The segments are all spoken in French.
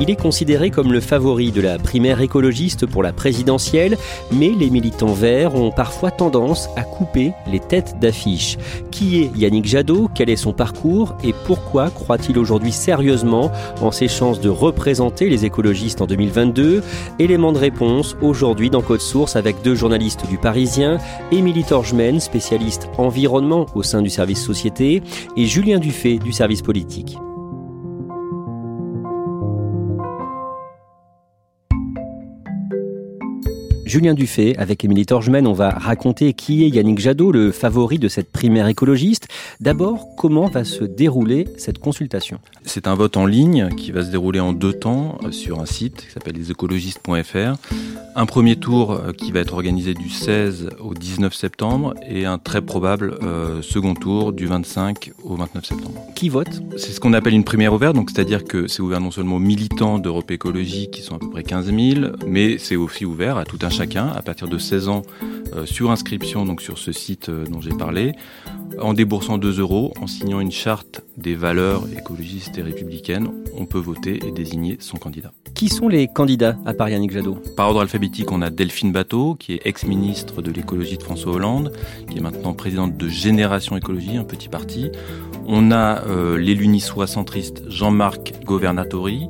Il est considéré comme le favori de la primaire écologiste pour la présidentielle, mais les militants verts ont parfois tendance à couper les têtes d'affiche. Qui est Yannick Jadot? Quel est son parcours? Et pourquoi croit-il aujourd'hui sérieusement en ses chances de représenter les écologistes en 2022 Élément de réponse aujourd'hui dans Code Source avec deux journalistes du Parisien, Émilie Torgemène, spécialiste environnement au sein du service société, et Julien Dufay du service politique. Julien Dufay, avec Émilie Torgemène, on va raconter qui est Yannick Jadot, le favori de cette primaire écologiste. D'abord, comment va se dérouler cette consultation? C'est un vote en ligne qui va se dérouler en deux temps euh, sur un site qui s'appelle lesécologistes.fr. Un premier tour euh, qui va être organisé du 16 au 19 septembre et un très probable euh, second tour du 25 au 29 septembre. Qui vote? C'est ce qu'on appelle une primaire ouverte, donc c'est-à-dire que c'est ouvert non seulement aux militants d'Europe Écologie qui sont à peu près 15 000, mais c'est aussi ouvert à tout un chacun à partir de 16 ans euh, sur inscription donc sur ce site dont j'ai parlé, en déboursant 2 euros, en signant une charte des valeurs écologistes et républicaines, on peut voter et désigner son candidat. Qui sont les candidats à part Yannick Jadot? Par ordre alphabétique, on a Delphine Bateau, qui est ex-ministre de l'écologie de François Hollande, qui est maintenant présidente de Génération Écologie, un petit parti. On a euh, l'élu niçois centriste Jean-Marc Governatori.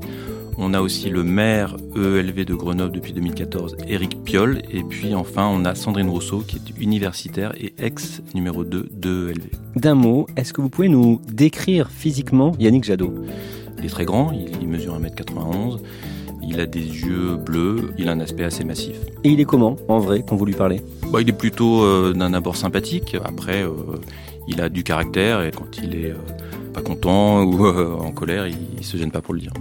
On a aussi le maire EELV de Grenoble depuis 2014, Éric Piolle. Et puis enfin, on a Sandrine Rousseau, qui est universitaire et ex numéro 2 de EELV. D'un mot, est-ce que vous pouvez nous décrire physiquement Yannick Jadot? Il est très grand, il mesure 1m91. Il a des yeux bleus, il a un aspect assez massif. Et il est comment, en vrai, quand vous lui parlez? Bah, Il est plutôt euh, d'un abord sympathique. Après, euh, il a du caractère et quand il est euh, pas content ou en colère, il, il se gêne pas pour le dire.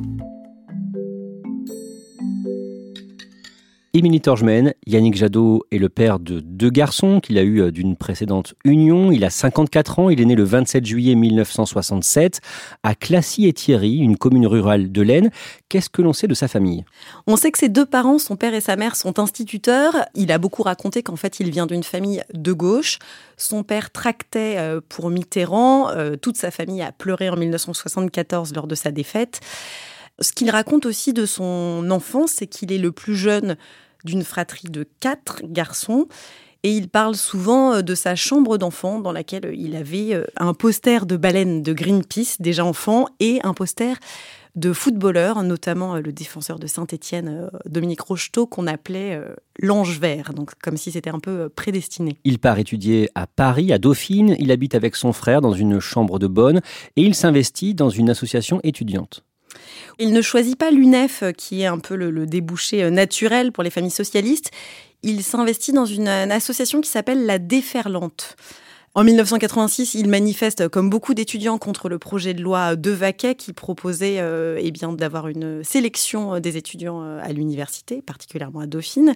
Émilie Torgemène, Yannick Jadot est le père de deux garçons qu'il a eu euh, d'une précédente union. Il a 54 ans, il est né le 27 juillet 1967 à Classy-et-Thierry, une commune rurale de l'Aisne. Qu'est-ce que l'on sait de sa famille? On sait que ses deux parents, son père et sa mère, sont instituteurs. Il a beaucoup raconté qu'en fait, il vient d'une famille de gauche. Son père tractait euh, pour Mitterrand. Euh, toute sa famille a pleuré en 1974 lors de sa défaite. Ce qu'il raconte aussi de son enfance, c'est qu'il est le plus jeune d'une fratrie de quatre garçons. Et il parle souvent euh, de sa chambre d'enfant dans laquelle euh, il avait euh, un poster de baleine de Greenpeace déjà enfant et un poster de footballeurs, notamment le défenseur de Saint-Étienne, Dominique Rocheteau, qu'on appelait l'ange vert, donc comme si c'était un peu prédestiné. Il part étudier à Paris, à Dauphine, il habite avec son frère dans une chambre de bonne et il s'investit dans une association étudiante. Il ne choisit pas l'UNEF, euh, qui est un peu le, débouché euh, naturel pour les familles socialistes. Il s'investit dans une, association qui s'appelle la Déferlante. En 1986, il manifeste, comme beaucoup d'étudiants, contre le projet de loi de Vaquet qui proposait euh, eh bien, d'avoir une sélection des étudiants à l'université, particulièrement à Dauphine.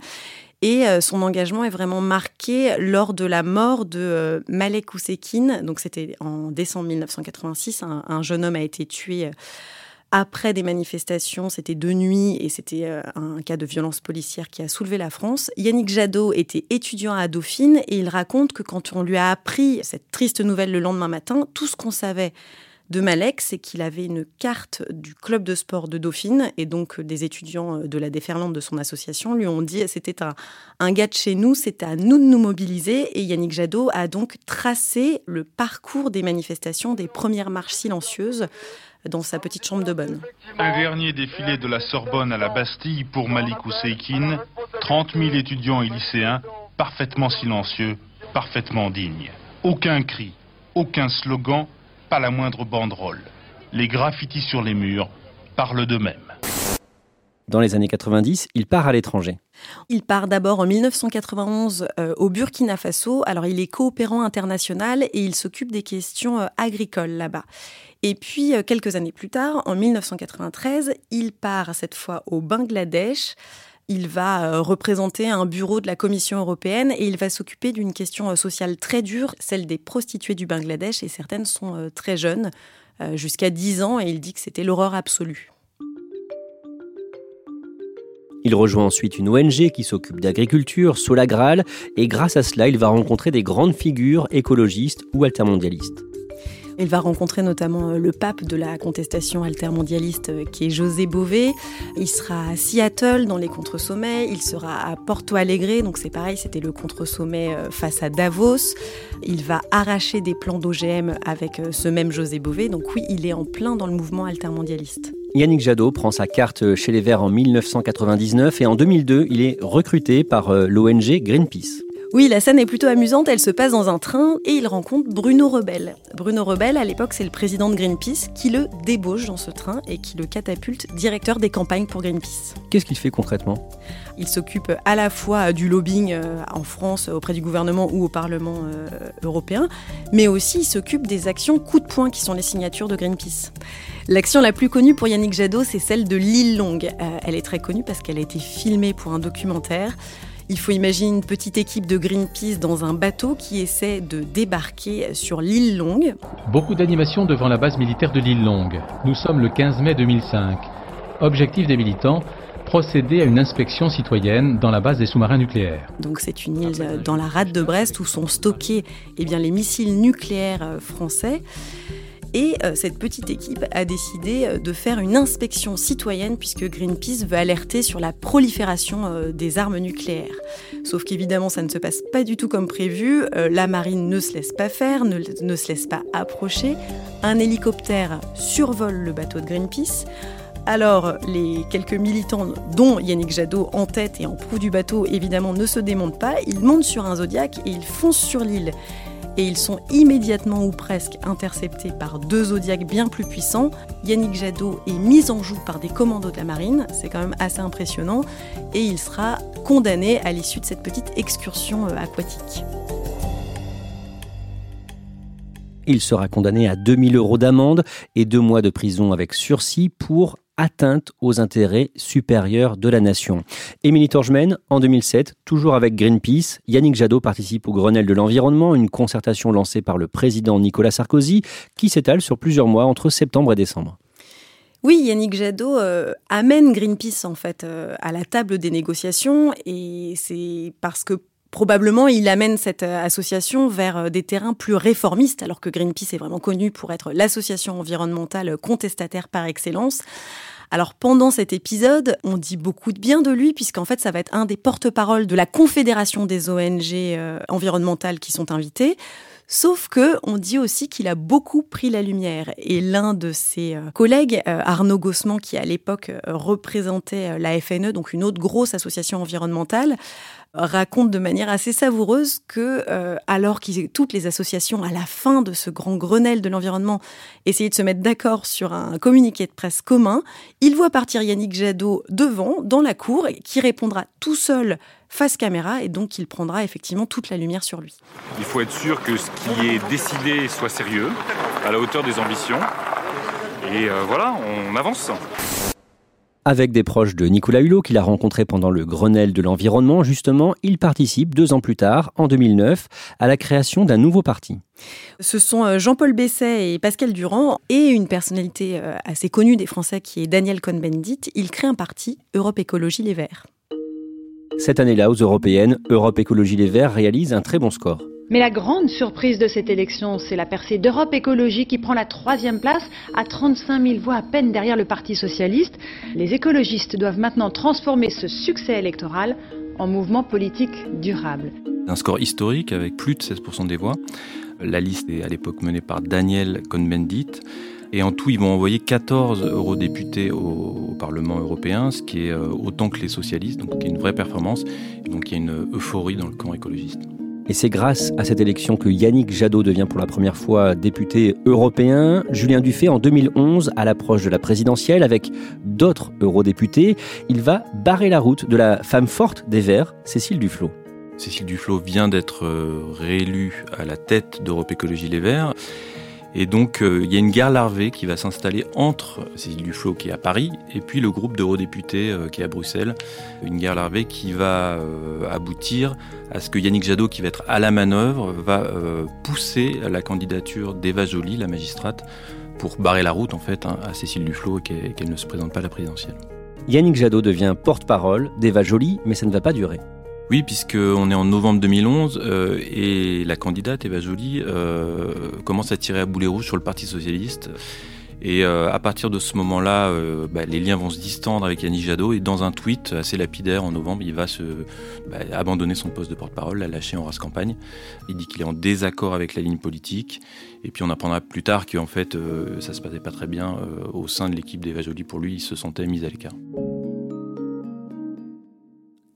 Et son engagement est vraiment marqué lors de la mort de Malek Ousekine. Donc c'était en décembre 1986. Un, un, jeune homme a été tué après des manifestations, c'était de nuit et c'était euh, un cas de violence policière qui a soulevé la France. Yannick Jadot était étudiant à Dauphine et il raconte que quand on lui a appris cette triste nouvelle le lendemain matin, tout ce qu'on savait de Malek, c'est qu'il avait une carte du club de sport de Dauphine et donc des étudiants de la déferlante de son association lui ont dit c'était un, un gars de chez nous, c'était à nous de nous mobiliser et Yannick Jadot a donc tracé le parcours des manifestations, des premières marches silencieuses dans sa petite chambre de bonne. Un dernier défilé de la Sorbonne à la Bastille pour Malik Oussekine, 30 000 étudiants et lycéens, parfaitement silencieux, parfaitement dignes. Aucun cri, aucun slogan, pas la moindre banderole. Les graffitis sur les murs parlent d'eux-mêmes. Dans les années 90, il part à l'étranger. Il part d'abord en 1991 euh, au Burkina Faso. Alors il est coopérant international et il s'occupe des questions euh, agricoles là-bas. Et puis euh, quelques années plus tard, en 1993, il part cette fois au Bangladesh. Il va représenter un bureau de la Commission européenne et il va s'occuper d'une question sociale très dure, celle des prostituées du Bangladesh, et certaines sont très jeunes, jusqu'à 10 ans, et il dit que c'était l'horreur absolue. Il rejoint ensuite une ONG qui s'occupe d'agriculture, Solagral, et grâce à cela, il va rencontrer des grandes figures écologistes ou altermondialistes. Il va rencontrer notamment euh, le pape de la contestation altermondialiste euh, qui est José Bové. Il sera à Seattle dans les contre-sommets. Il sera à Porto Alegre, donc c'est pareil, c'était le contre-sommet euh, face à Davos. Il va arracher des plans d'OGM avec ce même José Bové. Donc oui, il est en plein dans le mouvement altermondialiste. Yannick Jadot prend sa carte chez les Verts en 1999 et en 2002, il est recruté par l'ONG Greenpeace. Oui, la scène est plutôt amusante. Elle se passe dans un train et il rencontre Bruno Rebel. Bruno Rebel, à l'époque, c'est le président de Greenpeace qui le débauche dans ce train et qui le catapulte directeur des campagnes pour Greenpeace. Qu'est-ce qu'il fait concrètement? Il s'occupe à la fois du lobbying euh, en France auprès du gouvernement ou au Parlement euh, européen, mais aussi il s'occupe des actions coup de poing qui sont les signatures de Greenpeace. L'action la plus connue pour Yannick Jadot, c'est celle de l'île Longue. Euh, elle est très connue parce qu'elle a été filmée pour un documentaire. Il faut imaginer une petite équipe de Greenpeace dans un bateau qui essaie de débarquer sur l'île Longue. Beaucoup d'animations devant la base militaire de l'île Longue. Nous sommes le 15 mai 2005. Objectif des militants procéder à une inspection citoyenne dans la base des sous-marins nucléaires. Donc c'est une île dans la rade de Brest où sont stockés eh bien, les missiles nucléaires euh, français. Et euh, cette petite équipe a décidé euh, de faire une inspection citoyenne puisque Greenpeace veut alerter sur la prolifération euh, des armes nucléaires. Sauf qu'évidemment, ça ne se passe pas du tout comme prévu. La marine ne se laisse pas faire, ne, ne se laisse pas approcher. Un hélicoptère survole le bateau de Greenpeace. Alors, les quelques militants, dont Yannick Jadot en tête et en proue du bateau, évidemment, ne se démontent pas. Ils montent sur un Zodiac et ils foncent sur l'île et ils sont immédiatement ou presque interceptés par deux zodiacs bien plus puissants. Yannick Jadot est mis en joue par des commandos de la marine, c'est quand même assez impressionnant, et il sera condamné à l'issue de cette petite excursion euh, aquatique. Il sera condamné à 2000 euros d'amende et deux mois de prison avec sursis pour atteinte aux intérêts supérieurs de la nation. Émilie Torgemène, en 2007, toujours avec Greenpeace, Yannick Jadot participe au Grenelle de l'environnement, une concertation lancée par le président Nicolas Sarkozy qui s'étale sur plusieurs mois entre septembre et décembre. Oui, Yannick Jadot euh, amène Greenpeace en fait euh, à la table des négociations et c'est parce que probablement il amène cette euh, association vers des terrains plus réformistes, alors que Greenpeace est vraiment connu pour être l'association environnementale contestataire par excellence. Alors pendant cet épisode, on dit beaucoup de bien de lui puisqu'en fait ça va être un des porte-parole de la Confédération des ONG euh, environnementales qui sont invitées. Sauf que on dit aussi qu'il a beaucoup pris la lumière et l'un de ses euh, collègues, euh, Arnaud Gossman, qui à l'époque représentait la FNE, donc une autre grosse association environnementale, raconte de manière assez savoureuse que, euh, alors que toutes les associations, à la fin de ce grand Grenelle de l'environnement, essayaient de se mettre d'accord sur un communiqué de presse commun, il voit partir Yannick Jadot devant, dans la cour, qui répondra tout seul face caméra et donc il prendra effectivement toute la lumière sur lui. Il faut être sûr que ce qui est décidé soit sérieux, à la hauteur des ambitions. Et euh, voilà, on avance. Avec des proches de Nicolas Hulot qu'il a rencontré pendant le Grenelle de l'environnement, justement, il participe deux ans plus tard, en 2009, à la création d'un nouveau parti. Ce sont euh, Jean-Paul Besset et Pascal Durand et une personnalité euh, assez connue des Français qui est Daniel Cohn-Bendit. Ils créent un parti, Europe Écologie Les Verts. Cette année-là, aux européennes, Europe Écologie Les Verts réalise un très bon score. Mais la grande surprise de cette élection, c'est la percée d'Europe Écologie qui prend la troisième place à 35 000 voix à peine derrière le Parti Socialiste. Les écologistes doivent maintenant transformer ce succès électoral en mouvement politique durable. Un score historique avec plus de 16% des voix. La liste est à l'époque menée par Daniel Cohn-Bendit. Et en tout, ils vont envoyer 14 eurodéputés au, Parlement européen, ce qui est euh, autant que les socialistes, donc qui est une vraie performance. donc il y a une euphorie dans le camp écologiste. Et c'est grâce à cette élection que Yannick Jadot devient pour la première fois député européen. Julien Dufay, en 2011, à l'approche de la présidentielle, avec d'autres eurodéputés, il va barrer la route de la femme forte des Verts, Cécile Duflot. Cécile Duflot vient d'être euh, réélue à la tête d'Europe Écologie Les Verts. Et donc, euh, il y a une guerre larvée qui va s'installer entre Cécile Duflot qui est à Paris et puis le groupe d'eurodéputés euh, qui est à Bruxelles. Une guerre larvée qui va euh, aboutir à ce que Yannick Jadot, qui va être à la manœuvre, va pousser la candidature d'Eva Joly, la magistrate, pour barrer la route en fait hein, à Cécile Duflot et qu'elle ne se présente pas à la présidentielle. Yannick Jadot devient porte-parole d'Eva Joly, mais ça ne va pas durer. Oui, puisqu'on est en novembre 2011 euh, et la candidate Eva Joly euh, commence à tirer à boulet rouge sur le Parti socialiste. Et euh, à partir de ce moment-là, bah, les liens vont se distendre avec Yannick Jadot. Et dans un tweet assez lapidaire en novembre, il va bah, abandonner son poste de porte-parole, la lâcher en race campagne. Il dit qu'il est en désaccord avec la ligne politique. Et puis on apprendra plus tard qu'en fait, ça se passait pas très bien au sein de l'équipe d'Eva Joly. Pour lui, il se sentait mis à l'écart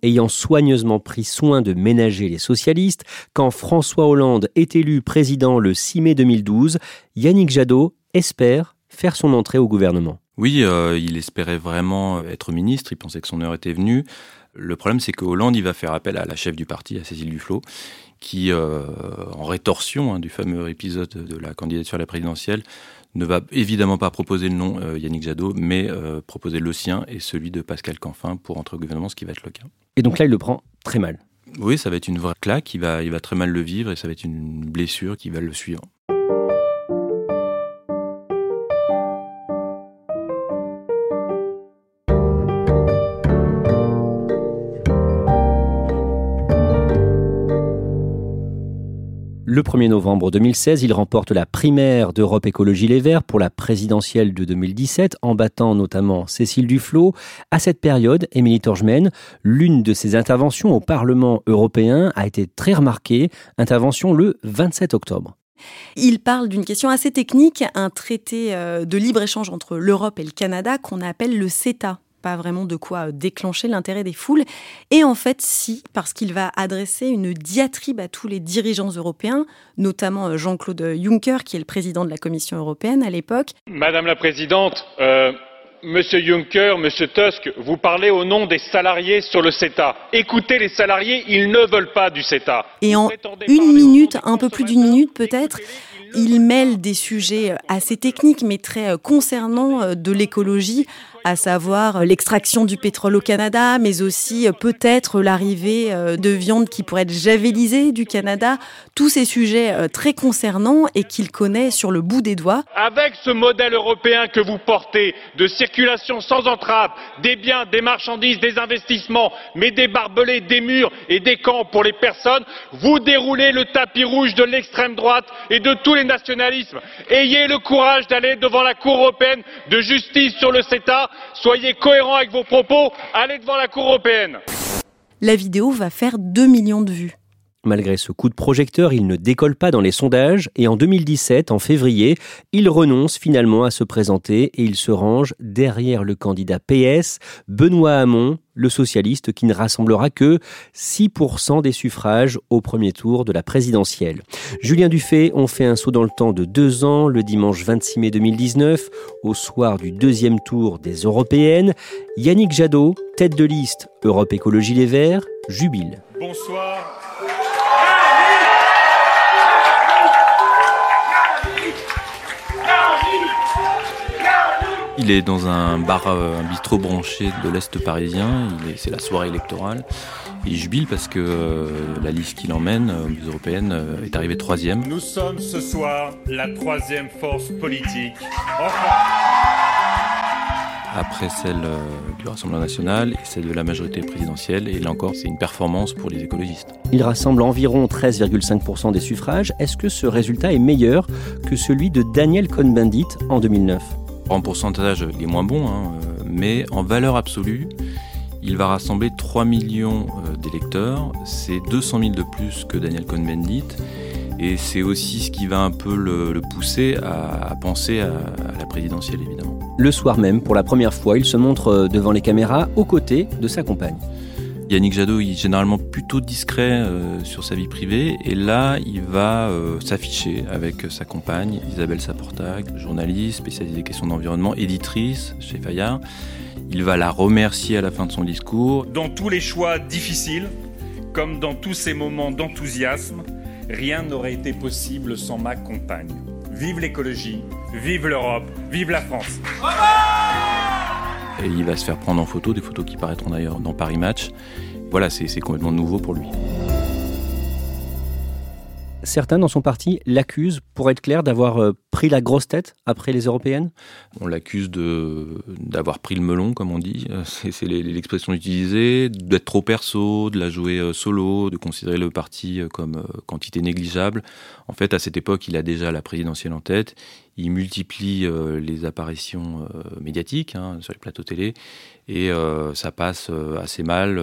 ayant soigneusement pris soin de ménager les socialistes, quand François Hollande est élu président le 6 mai 2012, Yannick Jadot espère faire son entrée au gouvernement. Oui, euh, il espérait vraiment être ministre, il pensait que son heure était venue. Le problème, c'est que Hollande, il va faire appel à la chef du parti, à Cécile Duflot, qui, euh, en rétorsion hein, du fameux épisode de la candidature à la présidentielle, ne va évidemment pas proposer le nom euh, Yannick Jadot, mais proposer le sien et celui de Pascal Canfin pour entrer au gouvernement, ce qui va être le cas. Et donc là, il le prend très mal. Oui, ça va être une vraie claque, il va, très mal le vivre et ça va être une blessure qui va le suivre. Le 1er novembre 2016, il remporte la primaire d'Europe Écologie Les Verts pour la présidentielle de 2017, en battant notamment Cécile Duflot. À cette période, Émilie Torgemène, l'une de ses interventions au Parlement européen a été très remarquée, intervention le 27 octobre. Il parle d'une question assez technique, un traité euh, de libre-échange entre l'Europe et le Canada qu'on appelle le CETA pas vraiment de quoi euh, déclencher l'intérêt des foules. Et en fait, si, parce qu'il va adresser une diatribe à tous les dirigeants européens, notamment euh, Jean-Claude Juncker, qui est le président de la Commission européenne à l'époque. Madame la Présidente, euh, Monsieur Juncker, Monsieur Tusk, vous parlez au nom des salariés sur le CETA. Écoutez les salariés, ils ne veulent pas du CETA. Et en une minute, un peu plus d'une minute peut-être, il mêle des sujets assez techniques mais très concernants de l'écologie à savoir l'extraction du pétrole au Canada, mais aussi euh, peut-être l'arrivée euh, de viande qui pourrait être javelisée du Canada. Tous ces sujets euh, très concernants et qu'il connaît sur le bout des doigts. Avec ce modèle européen que vous portez de circulation sans entrave des biens, des marchandises, des investissements, mais des barbelés, des murs et des camps pour les personnes, vous déroulez le tapis rouge de l'extrême droite et de tous les nationalismes. Ayez le courage d'aller devant la Cour européenne de justice sur le CETA Soyez cohérents avec vos propos, allez devant la Cour européenne. La vidéo va faire 2 millions de vues. Malgré ce coup de projecteur, il ne décolle pas dans les sondages et en 2017, en février, il renonce finalement à se présenter et il se range derrière le candidat PS, Benoît Hamon, le socialiste qui ne rassemblera que 6% des suffrages au premier tour de la présidentielle. Julien Dufay, on fait un saut dans le temps de deux ans, le dimanche 26 mai 2019, au soir du deuxième tour des européennes. Yannick Jadot, tête de liste Europe Écologie Les Verts, jubile. Bonsoir. Il est dans un bar, euh, un bistrot branché de l'Est parisien. C'est la soirée électorale. Il jubile parce que euh, la liste qu'il emmène euh, aux européennes est arrivée troisième. Nous sommes ce soir la troisième force politique. après celle euh, du Rassemblement national et celle de la majorité présidentielle. Et là encore, c'est une performance pour les écologistes. Il rassemble environ 13,5% des suffrages. Est-ce que ce résultat est meilleur que celui de Daniel Cohn-Bendit en 2009 En pourcentage, il est moins bon, hein, euh, mais en valeur absolue, il va rassembler 3 millions euh, d'électeurs. C'est 200 000 de plus que Daniel Cohn-Bendit. Et c'est aussi ce qui va un peu le, pousser à, penser à, la présidentielle, évidemment. Le soir même, pour la première fois, il se montre euh, devant les caméras aux côtés de sa compagne. Yannick Jadot est généralement plutôt discret euh, sur sa vie privée et là il va euh, s'afficher avec sa compagne Isabelle Saportag, journaliste spécialisée des questions d'environnement, éditrice chez Fayard. Il va la remercier à la fin de son discours. Dans tous les choix difficiles, comme dans tous ces moments d'enthousiasme, rien n'aurait été possible sans ma compagne. Vive l'écologie, vive l'Europe, vive la France. Et il va se faire prendre en photo, des photos qui paraîtront d'ailleurs dans Paris Match. Voilà, c'est complètement nouveau pour lui. Certains dans son parti l'accusent, pour être clair, d'avoir euh, pris la grosse tête après les européennes On l'accuse d'avoir pris le melon, comme on dit. Euh, c'est l'expression utilisée, d'être trop perso, de la jouer euh, solo, de considérer le parti comme quantité négligeable. En fait, à cette époque, il a déjà la présidentielle en tête. Il multiplie les apparitions médiatiques hein, sur les plateaux télé et ça passe assez mal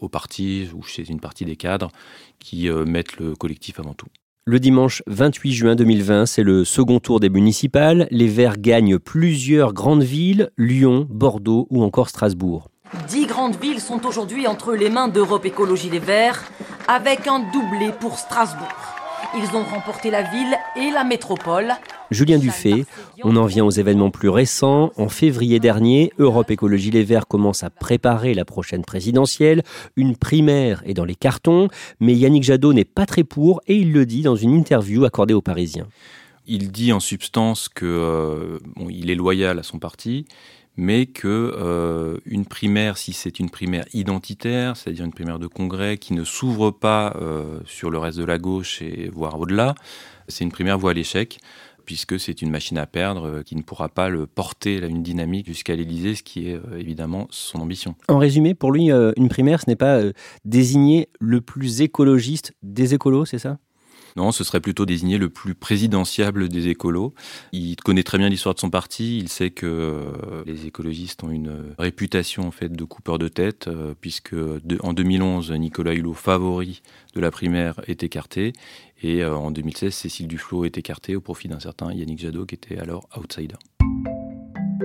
au parti ou chez une partie des cadres qui mettent le collectif avant tout. Le dimanche 28 juin 2020, c'est le second tour des municipales. Les Verts gagnent plusieurs grandes villes, Lyon, Bordeaux ou encore Strasbourg. Dix grandes villes sont aujourd'hui entre les mains d'Europe Écologie Les Verts, avec un doublé pour Strasbourg. Ils ont remporté la ville et la métropole. Julien Dufay, on en vient aux événements plus récents. En février dernier, Europe Écologie Les Verts commence à préparer la prochaine présidentielle. Une primaire est dans les cartons, mais Yannick Jadot n'est pas très pour et il le dit dans une interview accordée aux Parisiens. Il dit en substance qu'il euh, est loyal à son parti, mais que euh, une primaire, si c'est une primaire identitaire, c'est-à-dire une primaire de congrès qui ne s'ouvre pas euh, sur le reste de la gauche et voire au-delà, c'est une primaire voie à l'échec puisque c'est une machine à perdre euh, qui ne pourra pas le porter une dynamique jusqu'à l'Élysée, ce qui est évidemment son ambition. En résumé, pour lui, une primaire, ce n'est pas désigner le plus écologiste des écolos, c'est ça? Non, ce serait plutôt désigner le plus présidentiable des écolos. Il connaît très bien l'histoire de son parti. Il sait que euh, les écologistes ont une réputation en fait de coupeur de tête, euh, puisque en 2011, Nicolas Hulot, favori de la primaire, est écarté. Et euh, en 2016, Cécile Duflot est écartée au profit d'un certain Yannick Jadot, qui était alors outsider.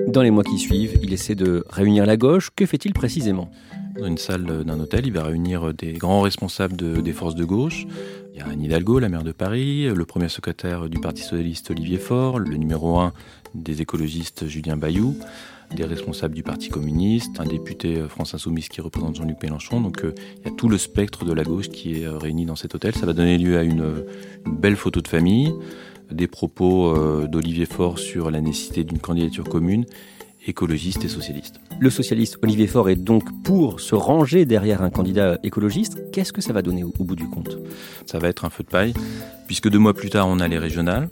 Dans les mois qui suivent, il essaie de réunir la gauche. Que fait-il précisément? Dans une salle d'un hôtel, il va réunir des grands responsables des forces de gauche, il y a Anne Hidalgo, la maire de Paris, le premier secrétaire du Parti socialiste Olivier Faure, le numéro un des écologistes Julien Bayou, des responsables du Parti communiste, un député euh, France Insoumise qui représente Jean-Luc Mélenchon. Donc euh, il y a tout le spectre de la gauche qui est euh, réuni dans cet hôtel. Ça va donner lieu à une, belle photo de famille, des propos d'Olivier Faure sur la nécessité d'une candidature commune écologiste et socialiste. Le socialiste Olivier Faure est donc pour se ranger derrière un candidat écologiste. Qu'est-ce que ça va donner au, bout du compte? Ça va être un feu de paille, puisque deux mois plus tard, on a les régionales,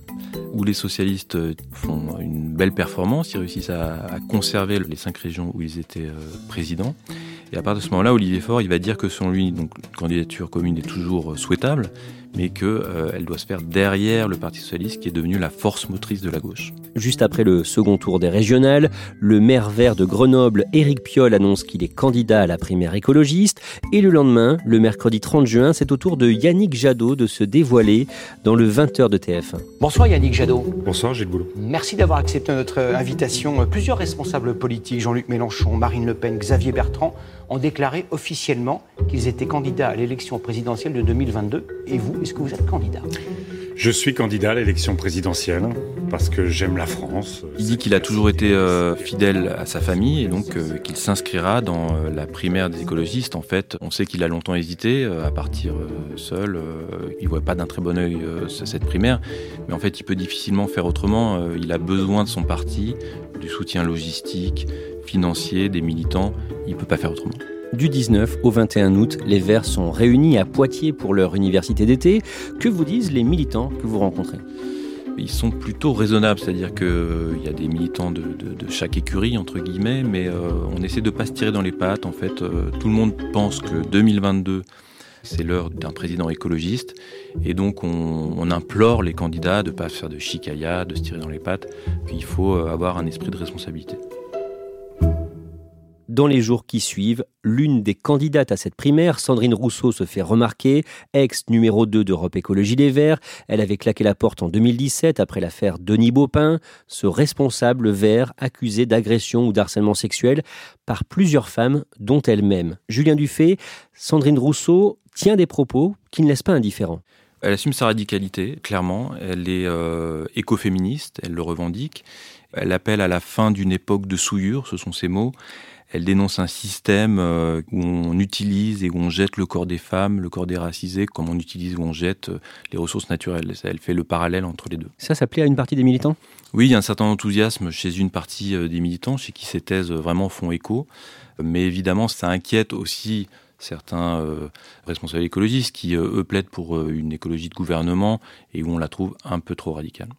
où les socialistes font une belle performance, ils réussissent à, conserver les cinq régions où ils étaient euh, présidents. Et à partir de ce moment-là, Olivier Faure, il va dire que selon lui, donc, une candidature commune est toujours euh, souhaitable, mais qu'elle euh, doit se faire derrière le Parti socialiste, qui est devenu la force motrice de la gauche. Juste après le second tour des régionales, le maire vert de Grenoble, Éric Piolle, annonce qu'il est candidat à la primaire écologiste. Et le lendemain, le mercredi 30 juin, c'est au tour de Yannick Jadot de se dévoiler dans le 20h de TF1. Bonsoir Yannick Jadot. Bonsoir Gilles Boulot. Merci d'avoir accepté notre invitation. Plusieurs responsables politiques, Jean-Luc Mélenchon, Marine Le Pen, Xavier Bertrand, ont déclaré officiellement qu'ils étaient candidats à l'élection présidentielle de 2022. Et vous, est-ce que vous êtes candidat je suis candidat à l'élection présidentielle parce que j'aime la France. Il dit qu'il a toujours été euh, fidèle à sa famille et donc euh, qu'il s'inscrira dans euh, la primaire des écologistes. En fait, on sait qu'il a longtemps hésité à partir seul. il voit pas d'un très bon œil cette primaire, mais en fait, il peut difficilement faire autrement. il a besoin de son parti, du soutien logistique, financier, des militants. Il peut pas faire autrement. Du 19 au 21 août, les Verts sont réunis à Poitiers pour leur université d'été. Que vous disent les militants que vous rencontrez? Ils sont plutôt raisonnables, c'est-à-dire qu'il y a des militants de, chaque écurie, entre guillemets, mais on essaie de ne pas se tirer dans les pattes. En fait, tout le monde pense que 2022, c'est l'heure d'un président écologiste. Et donc, on, implore les candidats de ne pas faire de chicaya, de se tirer dans les pattes, qu'il faut avoir un esprit de responsabilité. Dans les jours qui suivent, l'une des candidates à cette primaire, Sandrine Rousseau, se fait remarquer, ex numéro 2 d'Europe Écologie Les Verts. Elle avait claqué la porte en 2017 après l'affaire Denis Baupin, ce responsable vert accusé d'agression ou d'harcèlement sexuel par plusieurs femmes, dont elle-même. Julien Dufay, Sandrine Rousseau tient des propos qui ne laissent pas indifférent. Elle assume sa radicalité, clairement. Elle est euh, écoféministe, elle le revendique. Elle appelle à la fin d'une époque de souillure, ce sont ses mots. Elle dénonce un système euh, où on utilise et où on jette le corps des femmes, le corps des racisés, comme on utilise ou on jette euh, les ressources naturelles. Elle fait le parallèle entre les deux. Ça, ça plaît à une partie des militants? Oui, il y a un certain enthousiasme chez une partie euh, des militants, chez qui ces thèses vraiment font écho. Mais évidemment, ça inquiète aussi certains responsables écologistes qui, eux, plaident pour une écologie de gouvernement et où on la trouve un peu trop radicale.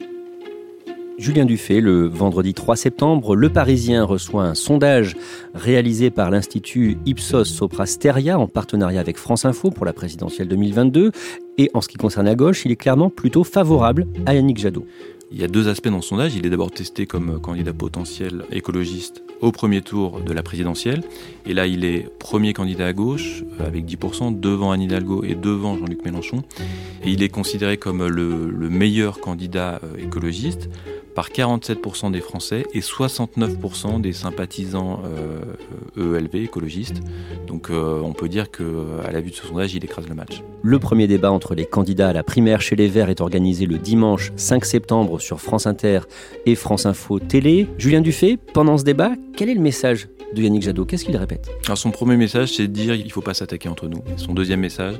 Julien Dufay, le vendredi 3 septembre, Le Parisien reçoit un sondage réalisé par l'Institut Ipsos Sopra Steria en partenariat avec France Info pour la présidentielle 2022. Et en ce qui concerne la gauche, il est clairement plutôt favorable à Yannick Jadot. Il y a deux aspects dans le sondage. Il est d'abord testé comme candidat potentiel écologiste au premier tour de la présidentielle. Et là, il est premier candidat à gauche, avec 10%, devant Anne Hidalgo et devant Jean-Luc Mélenchon. Et il est considéré comme le, le meilleur candidat euh, écologiste par 47% des Français et 69% des sympathisants ELV, euh, écologistes. Donc euh, on peut dire qu'à la vue de ce sondage, il écrase le match. Le premier débat entre les candidats à la primaire chez les Verts est organisé le dimanche 5 septembre sur France Inter et France Info Télé. Julien Dufay, pendant ce débat, quel est le message de Yannick Jadot? Qu'est-ce qu'il répète? Alors son premier message, c'est de dire il ne faut pas s'attaquer entre nous. Son deuxième message,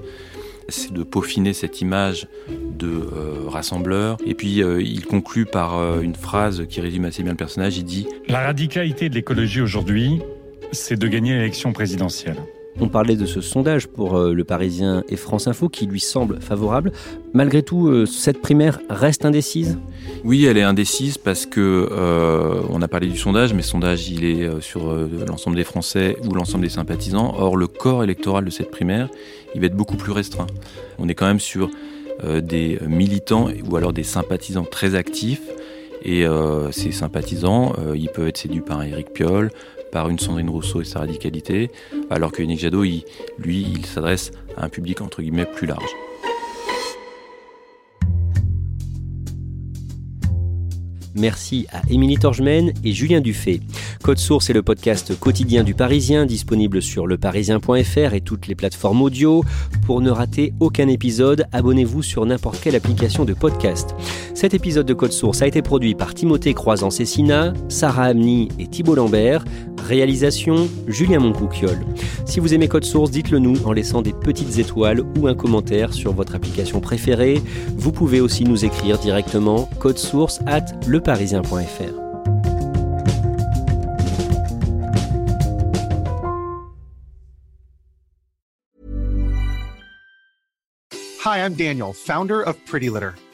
c'est de peaufiner cette image de euh, rassembleur. Et puis euh, il conclut par euh, une phrase qui résume assez bien le personnage. Il dit La radicalité de l'écologie aujourd'hui, c'est de gagner l'élection présidentielle. On parlait de ce sondage pour Le Parisien et France Info qui lui semble favorable. Malgré tout, cette primaire reste indécise? Oui, elle est indécise parce que on a parlé du sondage, mais le sondage il est sur l'ensemble des Français ou l'ensemble des sympathisants. Or, le corps électoral de cette primaire, il va être beaucoup plus restreint. On est quand même sur euh, des militants ou alors des sympathisants très actifs. Et euh, ces sympathisants, euh, ils peuvent être séduits par Éric Piolle, par une Sandrine Rousseau et sa radicalité, alors que Yannick Jadot, lui, il s'adresse à un public entre guillemets plus large. Merci à Émilie Torgemène et Julien Dufay. Code Source est le podcast quotidien du Parisien, disponible sur leparisien.fr et toutes les plateformes audio. Pour ne rater aucun épisode, abonnez-vous sur n'importe quelle application de podcast. Cet épisode de Code Source a été produit par Timothée Croisant-Cessina, Sarah Amni et Thibault Lambert. Réalisation Julien Moncouquiole. Si vous aimez Code Source, dites-le nous en laissant des petites étoiles ou un commentaire sur votre application préférée. Vous pouvez aussi nous écrire directement code source at leparisien.fr. Hi, I'm Daniel, founder of Pretty Litter.